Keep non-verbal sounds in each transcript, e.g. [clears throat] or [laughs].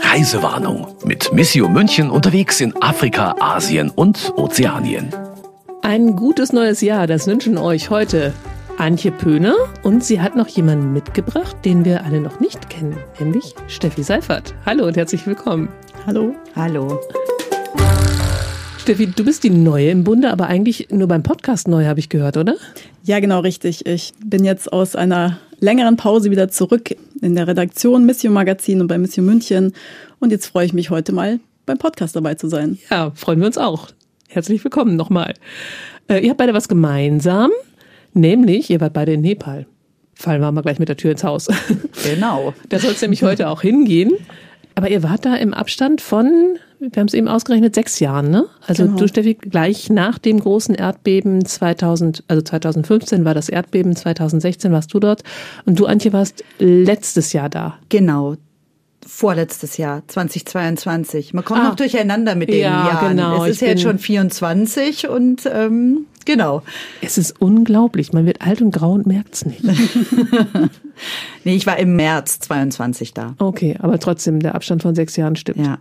Reisewarnung mit Missio München unterwegs in Afrika, Asien und Ozeanien. Ein gutes neues Jahr, das wünschen euch heute Antje Pöhner und sie hat noch jemanden mitgebracht, den wir alle noch nicht kennen, nämlich Steffi Seifert. Hallo und herzlich willkommen. Hallo. Hallo. Steffi, du bist die Neue im Bunde, aber eigentlich nur beim Podcast neu, habe ich gehört, oder? Ja, genau, richtig. Ich bin jetzt aus einer längeren Pause wieder zurück in der Redaktion Mission Magazin und bei Mission München. Und jetzt freue ich mich heute mal beim Podcast dabei zu sein. Ja, freuen wir uns auch. Herzlich willkommen nochmal. Äh, ihr habt beide was gemeinsam, nämlich ihr wart beide in Nepal. Fallen wir mal gleich mit der Tür ins Haus. Genau. [laughs] Da soll es nämlich heute auch hingehen. Aber ihr wart da im Abstand von, wir haben es eben ausgerechnet, sechs Jahren, ne? Also genau. du, Steffi, gleich nach dem großen Erdbeben 2000, also 2015 war das Erdbeben, 2016 warst du dort und du, Antje, warst letztes Jahr da. Genau, vorletztes Jahr, 2022. Man kommt ah, noch durcheinander mit den ja, Jahren. Genau, es ist ja jetzt schon 24 und ähm, genau. Es ist unglaublich. Man wird alt und grau und merkt's nicht. [laughs] nee, ich war im März 22 da. Okay, aber trotzdem, der Abstand von sechs Jahren stimmt. Ja.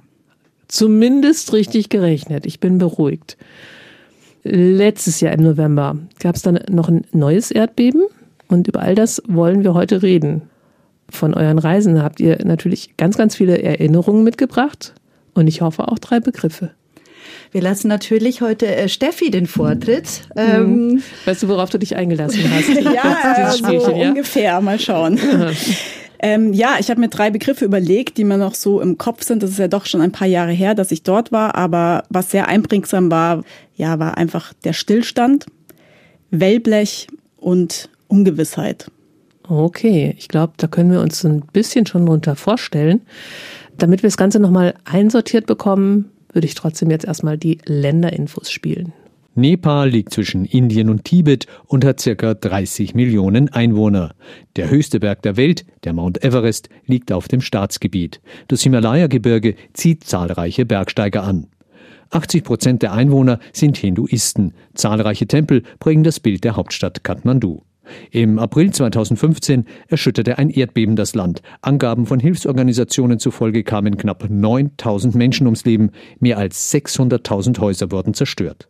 Zumindest richtig gerechnet. Ich bin beruhigt. Letztes Jahr im November gab es dann noch ein neues Erdbeben und über all das wollen wir heute reden von euren Reisen habt ihr natürlich ganz, ganz viele Erinnerungen mitgebracht und ich hoffe auch drei Begriffe. Wir lassen natürlich heute äh, Steffi den Vortritt. Mhm. Ähm, weißt du, worauf du dich eingelassen hast? [laughs] ja, so ja? ungefähr. Mal schauen. [laughs] Ähm, ja, ich habe mir drei Begriffe überlegt, die mir noch so im Kopf sind. Das ist ja doch schon ein paar Jahre her, dass ich dort war. Aber was sehr einbringsam war, ja, war einfach der Stillstand, Wellblech und Ungewissheit. Okay, ich glaube, da können wir uns ein bisschen schon drunter vorstellen. Damit wir das Ganze nochmal einsortiert bekommen, würde ich trotzdem jetzt erstmal die Länderinfos spielen. Nepal liegt zwischen Indien und Tibet und hat circa 30 Millionen Einwohner. Der höchste Berg der Welt, der Mount Everest, liegt auf dem Staatsgebiet. Das Himalaya-Gebirge zieht zahlreiche Bergsteiger an. 80 Prozent der Einwohner sind Hinduisten. Zahlreiche Tempel prägen das Bild der Hauptstadt Kathmandu. Im April 2015 erschütterte ein Erdbeben das Land. Angaben von Hilfsorganisationen zufolge kamen knapp 9000 Menschen ums Leben, mehr als 600.000 Häuser wurden zerstört.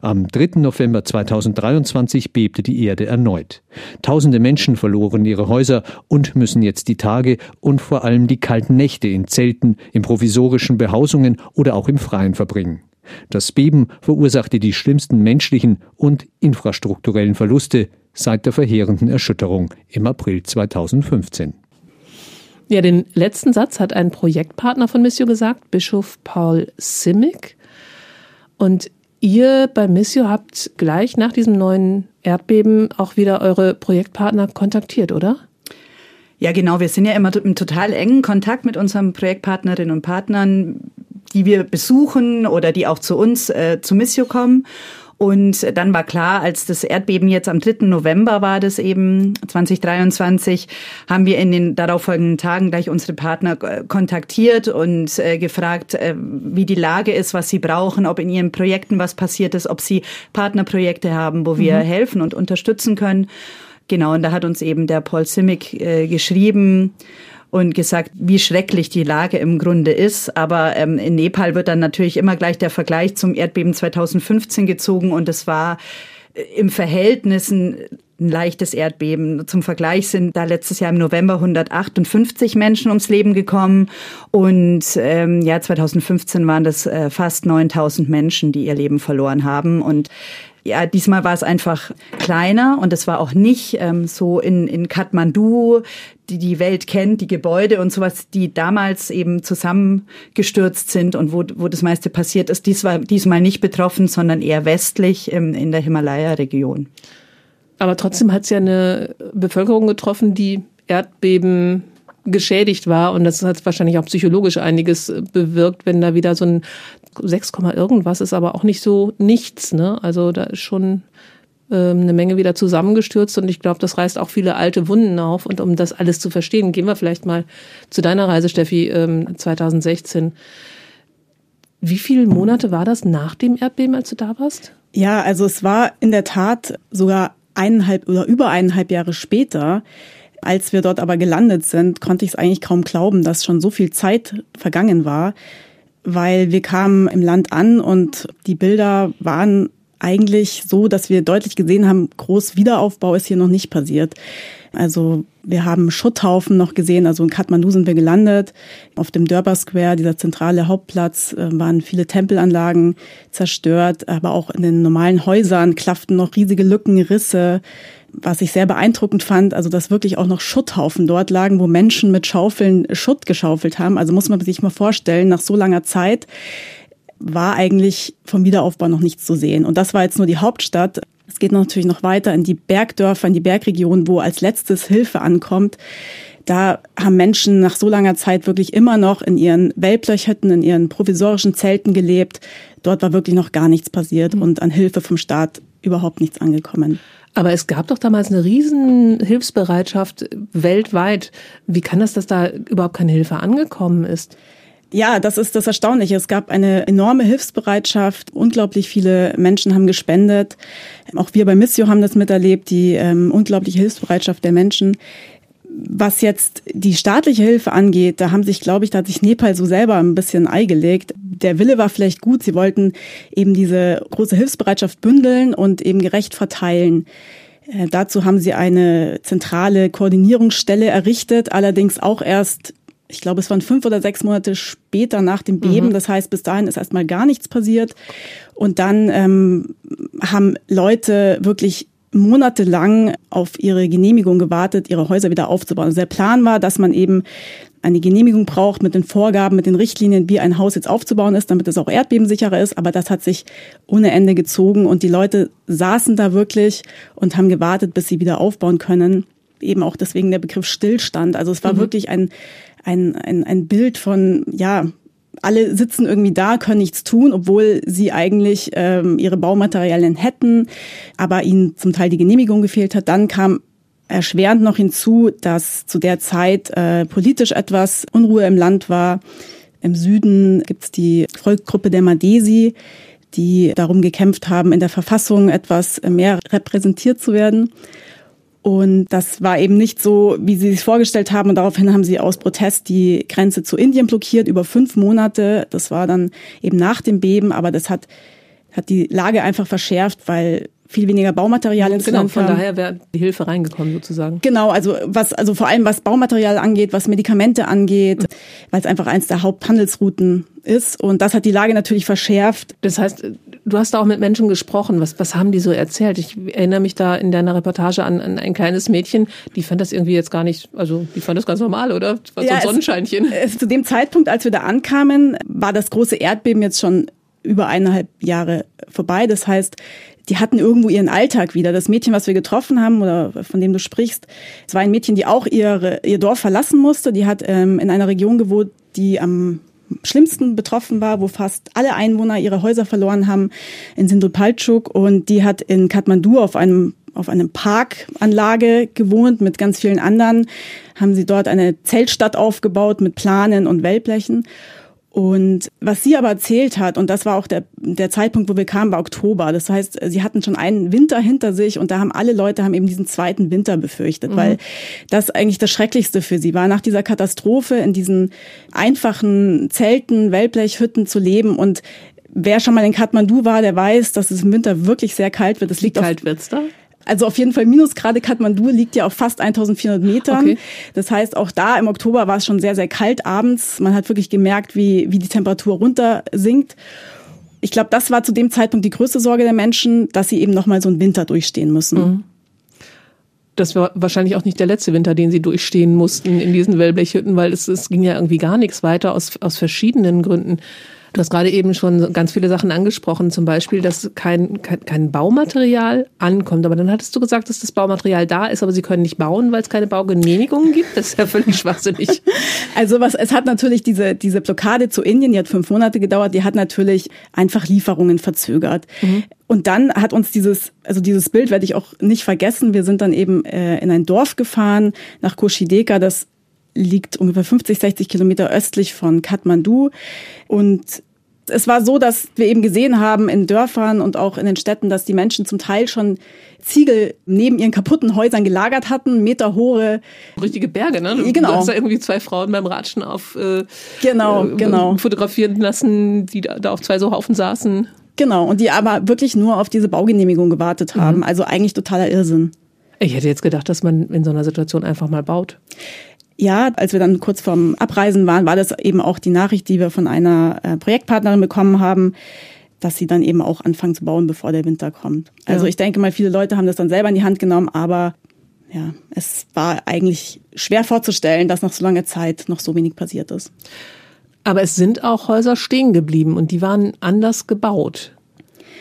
Am 3. November 2023 bebte die Erde erneut. Tausende Menschen verloren ihre Häuser und müssen jetzt die Tage und vor allem die kalten Nächte in Zelten, in provisorischen Behausungen oder auch im Freien verbringen. Das Beben verursachte die schlimmsten menschlichen und infrastrukturellen Verluste seit der verheerenden Erschütterung im April 2015. Ja, den letzten Satz hat ein Projektpartner von Missio gesagt, Bischof Paul Simic. Und ihr bei Missio habt gleich nach diesem neuen Erdbeben auch wieder eure Projektpartner kontaktiert, oder? Ja, genau. Wir sind ja immer im total engen Kontakt mit unseren Projektpartnerinnen und Partnern, die wir besuchen oder die auch zu uns äh, zu Missio kommen. Und dann war klar, als das Erdbeben jetzt am 3. November war das eben 2023, haben wir in den darauffolgenden Tagen gleich unsere Partner kontaktiert und äh, gefragt, äh, wie die Lage ist, was sie brauchen, ob in ihren Projekten was passiert ist, ob sie Partnerprojekte haben, wo wir mhm. helfen und unterstützen können. Genau, und da hat uns eben der Paul Simic äh, geschrieben, und gesagt, wie schrecklich die Lage im Grunde ist. Aber ähm, in Nepal wird dann natürlich immer gleich der Vergleich zum Erdbeben 2015 gezogen und es war äh, im Verhältnis ein, ein leichtes Erdbeben. Zum Vergleich sind da letztes Jahr im November 158 Menschen ums Leben gekommen und ähm, ja 2015 waren das äh, fast 9000 Menschen, die ihr Leben verloren haben und ja, diesmal war es einfach kleiner und es war auch nicht ähm, so in, in Kathmandu, die die Welt kennt, die Gebäude und sowas, die damals eben zusammengestürzt sind und wo, wo das meiste passiert ist. Dies war diesmal nicht betroffen, sondern eher westlich im, in der Himalaya-Region. Aber trotzdem hat es ja eine Bevölkerung getroffen, die Erdbeben geschädigt war und das hat wahrscheinlich auch psychologisch einiges bewirkt, wenn da wieder so ein 6, irgendwas ist aber auch nicht so nichts. Ne? Also da ist schon ähm, eine Menge wieder zusammengestürzt und ich glaube, das reißt auch viele alte Wunden auf. Und um das alles zu verstehen, gehen wir vielleicht mal zu deiner Reise, Steffi, 2016. Ähm, Wie viele Monate war das nach dem Erdbeben, als du da warst? Ja, also es war in der Tat sogar eineinhalb oder über eineinhalb Jahre später. Als wir dort aber gelandet sind, konnte ich es eigentlich kaum glauben, dass schon so viel Zeit vergangen war, weil wir kamen im Land an und die Bilder waren eigentlich so, dass wir deutlich gesehen haben, groß Wiederaufbau ist hier noch nicht passiert. Also wir haben Schutthaufen noch gesehen, also in Kathmandu sind wir gelandet. Auf dem Durbar Square, dieser zentrale Hauptplatz, äh, waren viele Tempelanlagen zerstört, aber auch in den normalen Häusern klafften noch riesige Lücken, Risse. Was ich sehr beeindruckend fand, also dass wirklich auch noch Schutthaufen dort lagen, wo Menschen mit Schaufeln Schutt geschaufelt haben. Also muss man sich mal vorstellen, nach so langer Zeit war eigentlich vom Wiederaufbau noch nichts zu sehen. Und das war jetzt nur die Hauptstadt. Es geht natürlich noch weiter in die Bergdörfer, in die Bergregionen, wo als letztes Hilfe ankommt. Da haben Menschen nach so langer Zeit wirklich immer noch in ihren Wellblechhütten, in ihren provisorischen Zelten gelebt. Dort war wirklich noch gar nichts passiert mhm. und an Hilfe vom Staat überhaupt nichts angekommen. Aber es gab doch damals eine riesen Hilfsbereitschaft weltweit. Wie kann das, dass da überhaupt keine Hilfe angekommen ist? Ja, das ist das Erstaunliche. Es gab eine enorme Hilfsbereitschaft. Unglaublich viele Menschen haben gespendet. Auch wir bei Missio haben das miterlebt, die ähm, unglaubliche Hilfsbereitschaft der Menschen. Was jetzt die staatliche Hilfe angeht, da haben sich, glaube ich, da hat sich Nepal so selber ein bisschen Ei gelegt. Der Wille war vielleicht gut. Sie wollten eben diese große Hilfsbereitschaft bündeln und eben gerecht verteilen. Äh, dazu haben sie eine zentrale Koordinierungsstelle errichtet, allerdings auch erst ich glaube, es waren fünf oder sechs Monate später nach dem Beben. Mhm. Das heißt, bis dahin ist erstmal gar nichts passiert. Und dann ähm, haben Leute wirklich monatelang auf ihre Genehmigung gewartet, ihre Häuser wieder aufzubauen. Also der Plan war, dass man eben eine Genehmigung braucht mit den Vorgaben, mit den Richtlinien, wie ein Haus jetzt aufzubauen ist, damit es auch erdbebensicherer ist. Aber das hat sich ohne Ende gezogen und die Leute saßen da wirklich und haben gewartet, bis sie wieder aufbauen können. Eben auch deswegen der Begriff Stillstand. Also es war mhm. wirklich ein, ein, ein, ein Bild von, ja, alle sitzen irgendwie da, können nichts tun, obwohl sie eigentlich ähm, ihre Baumaterialien hätten, aber ihnen zum Teil die Genehmigung gefehlt hat. Dann kam erschwerend noch hinzu, dass zu der Zeit äh, politisch etwas Unruhe im Land war. Im Süden gibt's die Volksgruppe der Madesi, die darum gekämpft haben, in der Verfassung etwas mehr repräsentiert zu werden. Und das war eben nicht so, wie sie sich vorgestellt haben. Und daraufhin haben sie aus Protest die Grenze zu Indien blockiert über fünf Monate. Das war dann eben nach dem Beben, aber das hat, hat die Lage einfach verschärft, weil viel weniger Baumaterial ins genau, Land von daher wäre die Hilfe reingekommen sozusagen. Genau, also was also vor allem was Baumaterial angeht, was Medikamente angeht, weil es einfach eins der Haupthandelsrouten ist und das hat die Lage natürlich verschärft. Das heißt, du hast da auch mit Menschen gesprochen. Was was haben die so erzählt? Ich erinnere mich da in deiner Reportage an, an ein kleines Mädchen, die fand das irgendwie jetzt gar nicht, also die fand das ganz normal, oder? Das war so ein Sonnenscheinchen. Es, es, zu dem Zeitpunkt, als wir da ankamen, war das große Erdbeben jetzt schon über eineinhalb Jahre vorbei. Das heißt, die hatten irgendwo ihren Alltag wieder. Das Mädchen, was wir getroffen haben oder von dem du sprichst, es war ein Mädchen, die auch ihre, ihr Dorf verlassen musste. Die hat ähm, in einer Region gewohnt, die am schlimmsten betroffen war, wo fast alle Einwohner ihre Häuser verloren haben, in Sindulpalchuk. Und die hat in Kathmandu auf einem auf einem Parkanlage gewohnt mit ganz vielen anderen, haben sie dort eine Zeltstadt aufgebaut mit Planen und Wellblechen. Und was sie aber erzählt hat, und das war auch der, der Zeitpunkt, wo wir kamen, war Oktober. Das heißt, sie hatten schon einen Winter hinter sich und da haben alle Leute haben eben diesen zweiten Winter befürchtet, mhm. weil das eigentlich das Schrecklichste für sie war, nach dieser Katastrophe in diesen einfachen Zelten, Wellblechhütten zu leben und Wer schon mal in Kathmandu war, der weiß, dass es im Winter wirklich sehr kalt wird. Es liegt Wie kalt wird's da? Also auf jeden Fall Minusgrade Kathmandu liegt ja auf fast 1400 Metern. Okay. Das heißt, auch da im Oktober war es schon sehr, sehr kalt abends. Man hat wirklich gemerkt, wie, wie die Temperatur runter sinkt. Ich glaube, das war zu dem Zeitpunkt die größte Sorge der Menschen, dass sie eben nochmal so einen Winter durchstehen müssen. Mhm. Das war wahrscheinlich auch nicht der letzte Winter, den sie durchstehen mussten in diesen Wellblechhütten, weil es, es ging ja irgendwie gar nichts weiter aus, aus verschiedenen Gründen. Du hast gerade eben schon ganz viele Sachen angesprochen, zum Beispiel, dass kein, kein, kein Baumaterial ankommt. Aber dann hattest du gesagt, dass das Baumaterial da ist, aber sie können nicht bauen, weil es keine Baugenehmigungen gibt. Das ist ja völlig schwachsinnig. [laughs] Also was, es hat natürlich diese, diese Blockade zu Indien, die hat fünf Monate gedauert, die hat natürlich einfach Lieferungen verzögert. Mhm. Und dann hat uns dieses, also dieses Bild werde ich auch nicht vergessen. Wir sind dann eben äh, in ein Dorf gefahren, nach Koshideka, das liegt ungefähr 50, 60 Kilometer östlich von Kathmandu. Und Es war so, dass wir eben gesehen haben in Dörfern und auch in den Städten, dass die Menschen zum Teil schon Ziegel neben ihren kaputten Häusern gelagert hatten, meterhohe. Richtige Berge, ne? Du genau. hast da irgendwie zwei Frauen beim Ratschen auf äh, genau, äh, genau. fotografieren lassen, die da, da auf zwei so Haufen saßen. Genau, und die aber wirklich nur auf diese Baugenehmigung gewartet haben. Mhm. Also eigentlich totaler Irrsinn. Ich hätte jetzt gedacht, dass man in so einer Situation einfach mal baut. Ja, als wir dann kurz vorm Abreisen waren, war das eben auch die Nachricht, die wir von einer äh, Projektpartnerin bekommen haben, dass sie dann eben auch anfangen zu bauen, bevor der Winter kommt. Also ja. ich denke mal, viele Leute haben das dann selber in die Hand genommen, aber ja, es war eigentlich schwer vorzustellen, dass nach so langer Zeit noch so wenig passiert ist. Aber es sind auch Häuser stehen geblieben und die waren anders gebaut.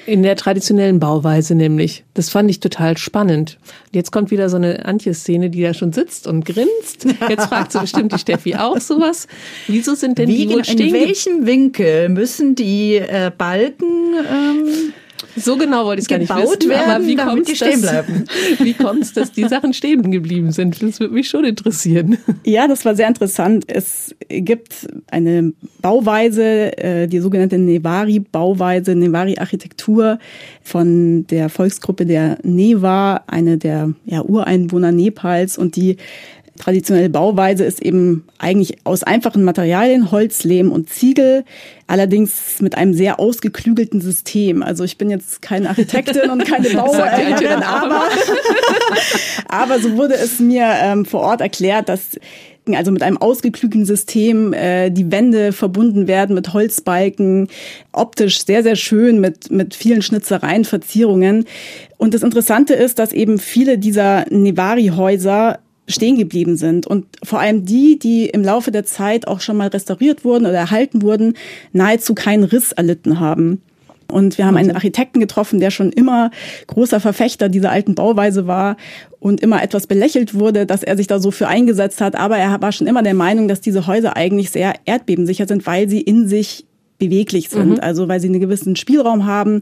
In der traditionellen Bauweise nämlich. Das fand ich total spannend. Jetzt kommt wieder so eine Antje-Szene, die da schon sitzt und grinst. Jetzt fragt sie bestimmt die Steffi auch sowas. Wieso sind denn Wie, die wohl stehen? In welchem Winkel müssen die äh, Balken ähm so genau wollte ich es gar nicht wissen, werden, aber wie kommt [laughs] wie es, dass die Sachen stehen geblieben sind? Das würde mich schon interessieren. Ja, das war sehr interessant. Es gibt eine Bauweise, äh, die sogenannte Nevari-Bauweise, Nevari-Architektur von der Volksgruppe der Neva, eine der ja, Ureinwohner Nepals und die traditionelle Bauweise ist eben eigentlich aus einfachen Materialien, Holz, Lehm und Ziegel, allerdings mit einem sehr ausgeklügelten System. Also ich bin jetzt keine Architektin und keine [laughs] Bauherrin, aber, [laughs] aber so wurde es mir ähm, vor Ort erklärt, dass also mit einem ausgeklügelten System äh, die Wände verbunden werden mit Holzbalken, optisch sehr, sehr schön mit, mit vielen Schnitzereien, Verzierungen. Und das Interessante ist, dass eben viele dieser Nevari-Häuser stehen geblieben sind. Und vor allem die, die im Laufe der Zeit auch schon mal restauriert wurden oder erhalten wurden, nahezu keinen Riss erlitten haben. Und wir haben einen Architekten getroffen, der schon immer großer Verfechter dieser alten Bauweise war und immer etwas belächelt wurde, dass er sich da so für eingesetzt hat. Aber er war schon immer der Meinung, dass diese Häuser eigentlich sehr erdbebensicher sind, weil sie in sich beweglich sind, mhm. also weil sie einen gewissen Spielraum haben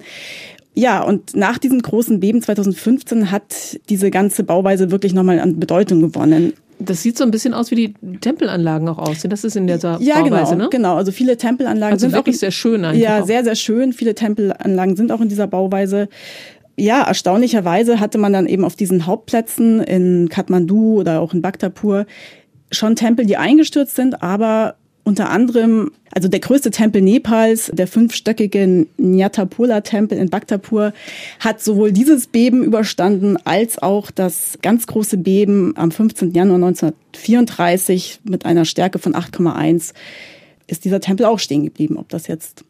ja, und nach diesem großen Beben 2015 hat diese ganze Bauweise wirklich nochmal an Bedeutung gewonnen. Das sieht so ein bisschen aus, wie die Tempelanlagen auch aussehen. Das ist in der ja, Bauweise, genau, ne? genau. Also viele Tempelanlagen also sind wirklich auch, sehr schön einfach. Ja, auch. sehr, sehr schön. Viele Tempelanlagen sind auch in dieser Bauweise. Ja, erstaunlicherweise hatte man dann eben auf diesen Hauptplätzen in Kathmandu oder auch in Bhaktapur schon Tempel, die eingestürzt sind, aber unter anderem, also der größte Tempel Nepals, der fünfstöckige Nyatapola-Tempel in Bhaktapur, hat sowohl dieses Beben überstanden als auch das ganz große Beben am 15. Januar 1934 mit einer Stärke von 8,1 ist dieser Tempel auch stehen geblieben. Ob das jetzt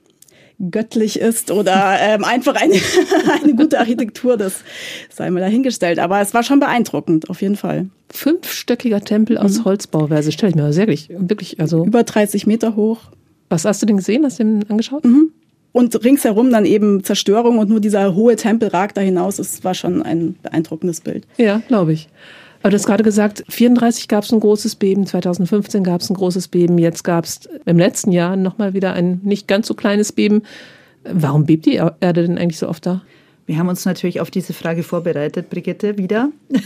göttlich ist oder ähm, einfach eine, [laughs] eine gute Architektur, das sei mal dahingestellt. Aber es war schon beeindruckend, auf jeden Fall. Fünfstöckiger Tempel aus mhm. Holzbauweise, stelle ich mir sehr wirklich, wirklich, also. Über 30 Meter hoch. Was hast du denn gesehen? Hast du den angeschaut? Mhm. Und ringsherum dann eben Zerstörung und nur dieser hohe Tempel ragt da hinaus. Es war schon ein beeindruckendes Bild. Ja, glaube ich. Aber du hast gerade gesagt, 34 gab es ein großes Beben, 2015 gab es ein großes Beben, jetzt gab es im letzten Jahr nochmal wieder ein nicht ganz so kleines Beben. Warum bebt die Erde denn eigentlich so oft da? Wir haben uns natürlich auf diese Frage vorbereitet, Brigitte, wieder. [laughs]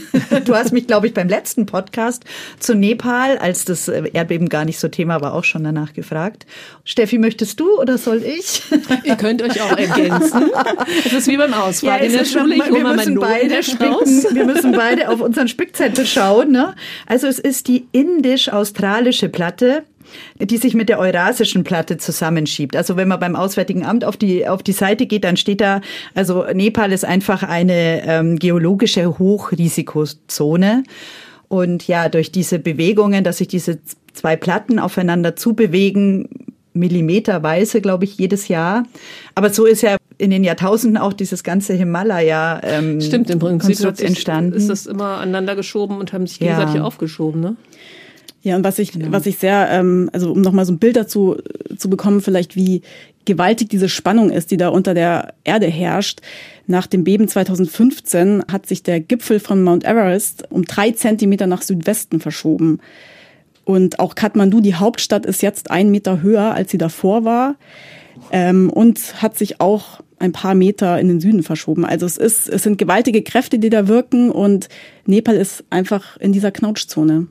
Du hast mich, glaube ich, beim letzten Podcast zu Nepal, als das Erdbeben gar nicht so Thema war, auch schon danach gefragt. Steffi, möchtest du oder soll ich? [laughs] Ihr könnt euch auch ergänzen. Es ist wie beim Ausfall ja, in der Schule. Ich wir, müssen beide spicken, wir müssen beide auf unseren Spickzettel schauen. Ne? Also es ist die indisch-australische Platte die sich mit der eurasischen Platte zusammenschiebt. Also wenn man beim Auswärtigen Amt auf die, auf die Seite geht, dann steht da, also Nepal ist einfach eine ähm, geologische Hochrisikozone. Und ja, durch diese Bewegungen, dass sich diese zwei Platten aufeinander zubewegen, millimeterweise, glaube ich, jedes Jahr. Aber so ist ja in den Jahrtausenden auch dieses ganze Himalaya ähm, Stimmt, im Prinzip entstanden. ist das immer aneinander geschoben und haben sich gegenseitig ja. aufgeschoben, ne? Ja, und was ich, genau. was ich sehr, ähm, also um nochmal so ein Bild dazu äh, zu bekommen, vielleicht wie gewaltig diese Spannung ist, die da unter der Erde herrscht. Nach dem Beben 2015 hat sich der Gipfel von Mount Everest um drei Zentimeter nach Südwesten verschoben. Und auch Kathmandu, die Hauptstadt, ist jetzt ein Meter höher, als sie davor war. Ähm, und hat sich auch ein paar Meter in den Süden verschoben. Also es ist, es sind gewaltige Kräfte, die da wirken und Nepal ist einfach in dieser Knautschzone.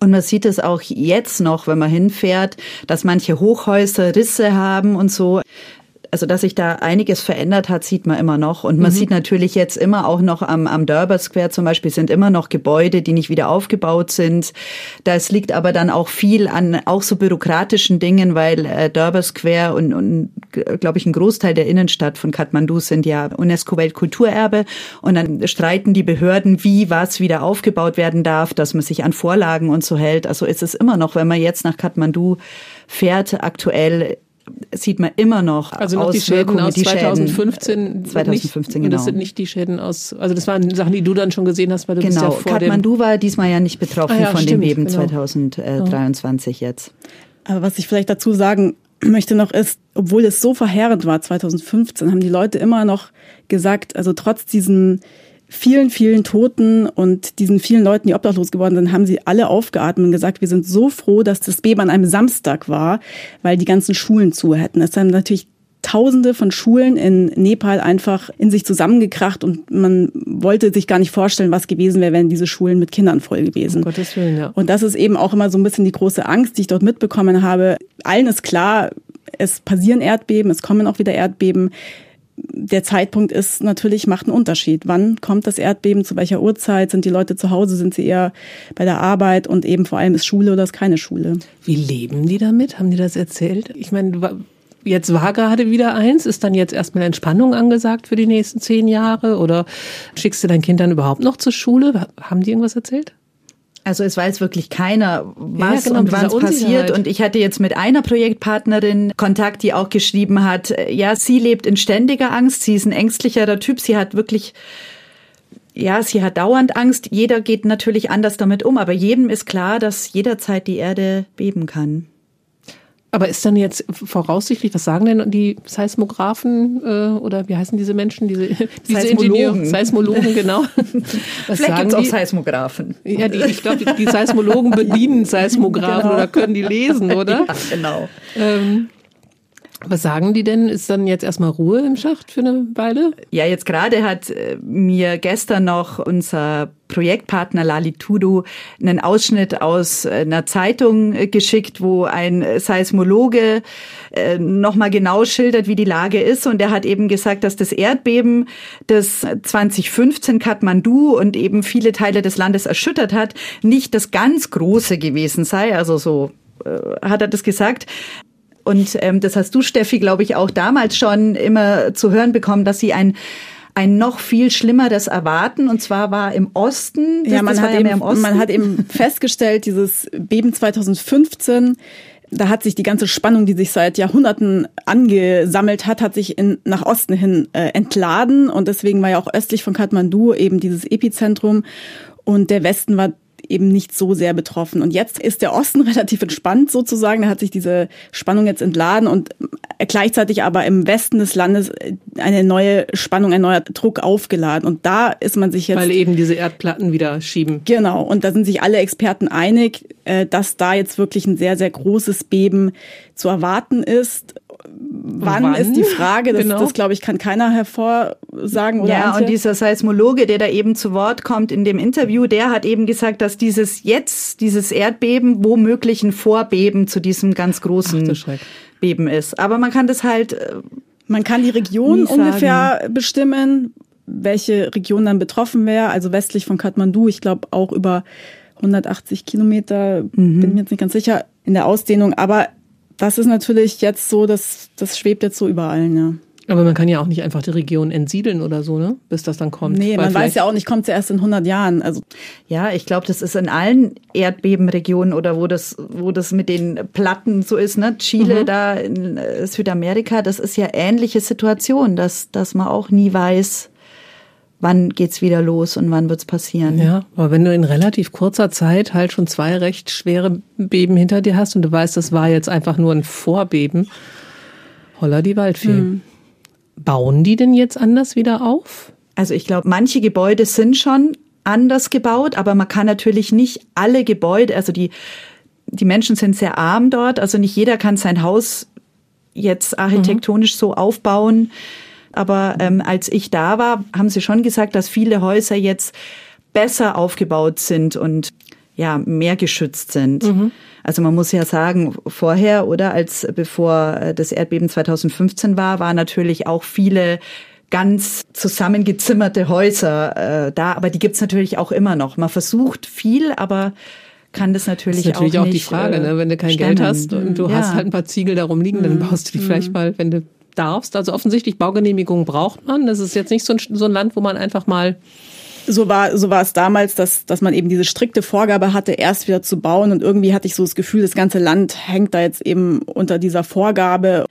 Und man sieht es auch jetzt noch, wenn man hinfährt, dass manche Hochhäuser Risse haben und so. Also, dass sich da einiges verändert hat, sieht man immer noch. Und man mhm. sieht natürlich jetzt immer auch noch am, am Durbar Square zum Beispiel sind immer noch Gebäude, die nicht wieder aufgebaut sind. Das liegt aber dann auch viel an auch so bürokratischen Dingen, weil äh, Durbar Square und, und glaube ich, ein Großteil der Innenstadt von Kathmandu sind ja UNESCO-Weltkulturerbe. Und dann streiten die Behörden, wie was wieder aufgebaut werden darf, dass man sich an Vorlagen und so hält. Also ist es immer noch, wenn man jetzt nach Kathmandu fährt, aktuell sieht man immer noch also noch die Schäden aus die 2015 Schäden, 2015 nicht, genau. das sind nicht die Schäden aus also das waren Sachen die du dann schon gesehen hast weil du genau. bist ja vor Kathmandu war diesmal ja nicht betroffen ah, ja, von stimmt, dem Beben genau. 2023 ja. jetzt aber was ich vielleicht dazu sagen [clears throat] möchte noch ist obwohl es so verheerend war 2015 haben die Leute immer noch gesagt also trotz diesen vielen, vielen Toten und diesen vielen Leuten, die obdachlos geworden sind, haben sie alle aufgeatmet und gesagt, wir sind so froh, dass das Beben an einem Samstag war, weil die ganzen Schulen zu hätten. Es haben natürlich Tausende von Schulen in Nepal einfach in sich zusammengekracht und man wollte sich gar nicht vorstellen, was gewesen wäre, wenn diese Schulen mit Kindern voll gewesen. Um Gottes Willen, ja. Und das ist eben auch immer so ein bisschen die große Angst, die ich dort mitbekommen habe. Allen ist klar, es passieren Erdbeben, es kommen auch wieder Erdbeben der Zeitpunkt ist natürlich, macht einen Unterschied. Wann kommt das Erdbeben, zu welcher Uhrzeit? Sind die Leute zu Hause, sind sie eher bei der Arbeit und eben vor allem ist Schule oder ist keine Schule? Wie leben die damit? Haben die das erzählt? Ich meine, jetzt war gerade wieder eins. Ist dann jetzt erstmal Entspannung angesagt für die nächsten zehn Jahre? Oder schickst du dein Kind dann überhaupt noch zur Schule? Haben die irgendwas erzählt? Also es weiß wirklich keiner, was ja, genau, und wann es passiert. Und ich hatte jetzt mit einer Projektpartnerin Kontakt, die auch geschrieben hat, ja, sie lebt in ständiger Angst, sie ist ein ängstlicherer Typ, sie hat wirklich ja, sie hat dauernd Angst. Jeder geht natürlich anders damit um, aber jedem ist klar, dass jederzeit die Erde beben kann. Aber ist dann jetzt voraussichtlich, was sagen denn die Seismographen äh, oder wie heißen diese Menschen, diese, [laughs] diese Seismologen. Seismologen, genau. [laughs] Was Vielleicht gibt es auch Seismographen. Ja, die, ich glaube, die, die Seismologen bedienen [laughs] Seismographen genau. oder können die lesen, oder? Ja, genau. Ähm, was sagen die denn? Ist dann jetzt erstmal Ruhe im Schacht für eine Weile? Ja, jetzt gerade hat äh, mir gestern noch unser Projektpartner Lalitudo einen Ausschnitt aus äh, einer Zeitung äh, geschickt, wo ein Seismologe nochmal genau schildert, wie die Lage ist. Und er hat eben gesagt, dass das Erdbeben, das 2015 Kathmandu und eben viele Teile des Landes erschüttert hat, nicht das ganz große gewesen sei. Also so hat er das gesagt. Und ähm, das hast du, Steffi, glaube ich, auch damals schon immer zu hören bekommen, dass sie ein ein noch viel schlimmeres erwarten. Und zwar war im Osten. Das, ja, man, hat, ja eben, man hat eben [laughs] festgestellt, dieses Beben 2015, da hat sich die ganze Spannung, die sich seit Jahrhunderten angesammelt hat, hat sich in, nach Osten hin äh, entladen. Und deswegen war ja auch östlich von Kathmandu eben dieses Epizentrum. Und der Westen war eben nicht so sehr betroffen. Und jetzt ist der Osten [laughs] relativ entspannt sozusagen. Da hat sich diese Spannung jetzt entladen und gleichzeitig aber im Westen des Landes eine neue Spannung, ein neuer Druck aufgeladen. Und da ist man sich jetzt. Weil eben diese Erdplatten wieder schieben. Genau. Und da sind sich alle Experten einig, äh, dass da jetzt wirklich ein sehr, sehr großes Beben zu erwarten ist wann, wann, ist die Frage, das, genau. das glaube ich, kann keiner hervorsagen. Oder ja, Antje? und dieser Seismologe, der da eben zu Wort kommt in dem Interview, der hat eben gesagt, dass dieses jetzt, dieses Erdbeben womöglich ein Vorbeben zu diesem ganz großen Ach, Beben ist. Aber man kann das halt. Äh, man kann die Region ungefähr bestimmen, welche Region dann betroffen wäre. Also westlich von Kathmandu, ich glaube auch über 180 Kilometer, mhm. bin mir jetzt nicht ganz sicher in der Ausdehnung. Aber das ist natürlich jetzt so, dass das schwebt jetzt so überall, ja. Aber man kann ja auch nicht einfach die Region entsiedeln oder so, ne? Bis das dann kommt. Nee, man weiß ja auch nicht, kommt es ja erst in 100 Jahren. Also ja, ich glaube, das ist in allen Erdbebenregionen oder wo das, wo das mit den Platten so ist, ne? Chile mhm. da in äh, Südamerika, das ist ja ähnliche Situation, dass, dass man auch nie weiß, wann geht's wieder los und wann wird's passieren. Ja, aber wenn du in relativ kurzer Zeit halt schon zwei recht schwere Beben hinter dir hast und du weißt, das war jetzt einfach nur ein Vorbeben, holla die Waldfee. Mhm. Bauen die denn jetzt anders wieder auf? Also ich glaube, manche Gebäude sind schon anders gebaut, aber man kann natürlich nicht alle Gebäude, also die, die Menschen sind sehr arm dort, also nicht jeder kann sein Haus jetzt architektonisch mhm. so aufbauen, aber ähm, als ich da war, haben sie schon gesagt, dass viele Häuser jetzt besser aufgebaut sind und ja mehr geschützt sind. Mhm. Also man muss ja sagen, vorher oder als bevor äh, das Erdbeben 2015 war, war natürlich auch viele ganz zusammengezimmerte Häuser äh, da, aber die gibt's natürlich auch immer noch. Man versucht viel, aber kann das natürlich, das ist natürlich auch, nicht, die Frage, ne? wenn du kein stemmen. Geld hast und du ja. hast halt ein paar Ziegel darum liegen, dann mhm. baust du die mhm. vielleicht mal, wenn du darfst. Also offensichtlich Baugenehmigung braucht man. Das ist jetzt nicht so ein, so ein Land, wo man einfach mal so war, so war es damals, dass, dass man eben diese strikte Vorgabe hatte, erst wieder zu bauen. Und irgendwie hatte ich so das Gefühl, das ganze Land hängt da jetzt eben unter dieser Vorgabe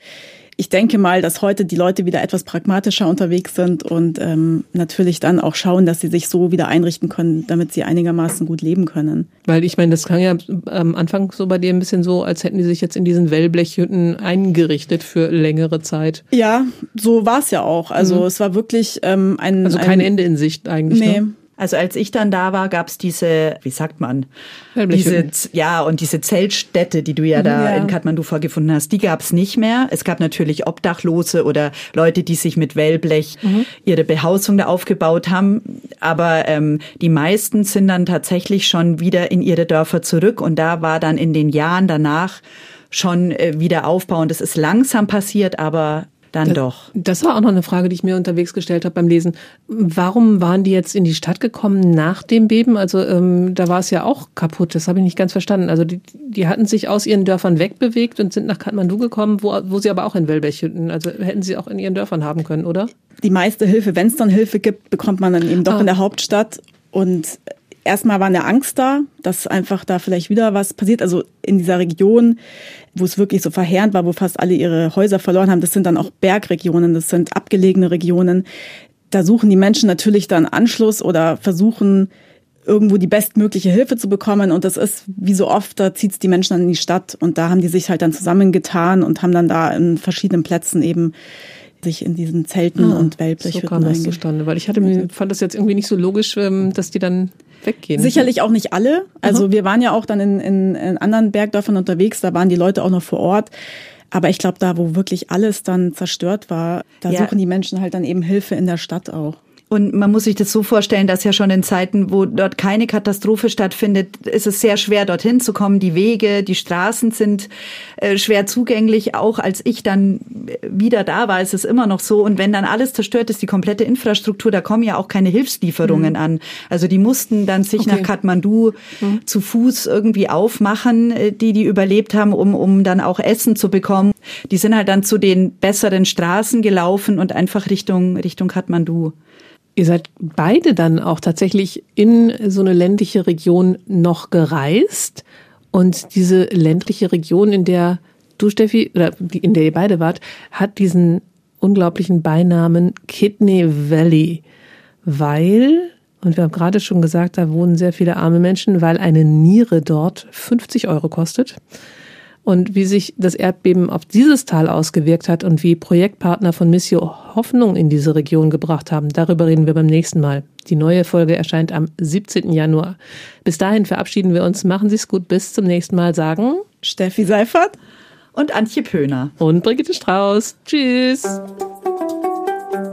ich denke mal, dass heute die Leute wieder etwas pragmatischer unterwegs sind und ähm, natürlich dann auch schauen, dass sie sich so wieder einrichten können, damit sie einigermaßen gut leben können. Weil ich meine, das klang ja am Anfang so bei dir ein bisschen so, als hätten die sich jetzt in diesen Wellblechhütten eingerichtet für längere Zeit. Ja, so war es ja auch. Also mhm. es war wirklich ähm, ein. Also kein ein, Ende in Sicht eigentlich. Nee. Ne? Also als ich dann da war, gab's diese, wie sagt man, diese, ja, und diese Zeltstätte, die du ja da ja. in Kathmandu vorgefunden hast, die gab's nicht mehr. Es gab natürlich Obdachlose oder Leute, die sich mit Wellblech mhm. ihre Behausung da aufgebaut haben. Aber ähm, die meisten sind dann tatsächlich schon wieder in ihre Dörfer zurück. Und da war dann in den Jahren danach schon äh, wieder Aufbau. Und das ist langsam passiert, aber dann das, doch. Das war auch noch eine Frage, die ich mir unterwegs gestellt habe beim Lesen. Warum waren die jetzt in die Stadt gekommen nach dem Beben? Also ähm, da war es ja auch kaputt. Das habe ich nicht ganz verstanden. Also die, die hatten sich aus ihren Dörfern wegbewegt und sind nach Kathmandu gekommen, wo, wo sie aber auch in Wellbechhütten, also hätten sie auch in ihren Dörfern haben können, oder? Die meiste Hilfe, wenn es dann Hilfe gibt, bekommt man dann eben doch ah. in der Hauptstadt. Und erstmal war eine Angst da, dass einfach da vielleicht wieder was passiert. Also in dieser Region, wo es wirklich so verheerend war, wo fast alle ihre Häuser verloren haben, das sind dann auch Bergregionen, das sind abgelegene Regionen. Da suchen die Menschen natürlich dann Anschluss oder versuchen irgendwo die bestmögliche Hilfe zu bekommen. Und das ist, wie so oft, da zieht es die Menschen dann in die Stadt. Und da haben die sich halt dann zusammengetan und haben dann da in verschiedenen Plätzen eben sich in diesen Zelten ah, und Wellblechhütten so kam das zustande, weil ich hatte mir, fand das jetzt irgendwie nicht so logisch, ähm, dass die dann weggehen. Sicherlich auch nicht alle. Also Aha. wir waren ja auch dann in, in, in anderen Bergdörfern unterwegs, da waren die Leute auch noch vor Ort. Aber ich glaube, da, wo wirklich alles dann zerstört war, da ja. suchen die Menschen halt dann eben Hilfe in der Stadt auch. Und man muss sich das so vorstellen, dass ja schon in Zeiten, wo dort keine Katastrophe stattfindet, ist es sehr schwer, dorthin zu kommen. Die Wege, die Straßen sind äh, schwer zugänglich. Auch als ich dann wieder da war, ist es immer noch so. Und wenn dann alles zerstört ist, die komplette Infrastruktur, da kommen ja auch keine Hilfslieferungen mhm. an. Also die mussten dann sich okay. nach Kathmandu mhm. zu Fuß irgendwie aufmachen, äh, die die überlebt haben, um, um dann auch Essen zu bekommen. Die sind halt dann zu den besseren Straßen gelaufen und einfach Richtung, Richtung Kathmandu. Ihr seid beide dann auch tatsächlich in so eine ländliche Region noch gereist. Und diese ländliche Region, in der du, Steffi, oder in der ihr beide wart, hat diesen unglaublichen Beinamen Kidney Valley, weil, und wir haben gerade schon gesagt, da wohnen sehr viele arme Menschen, weil eine Niere dort 50 Euro kostet und wie sich das Erdbeben auf dieses Tal ausgewirkt hat und wie Projektpartner von Missio Hoffnung in diese Region gebracht haben. Darüber reden wir beim nächsten Mal. Die neue Folge erscheint am 17. Januar. Bis dahin verabschieden wir uns. Machen Sie es gut. Bis zum nächsten Mal. Sagen Steffi Seifert und Antje Pöhner und Brigitte Strauß. Tschüss.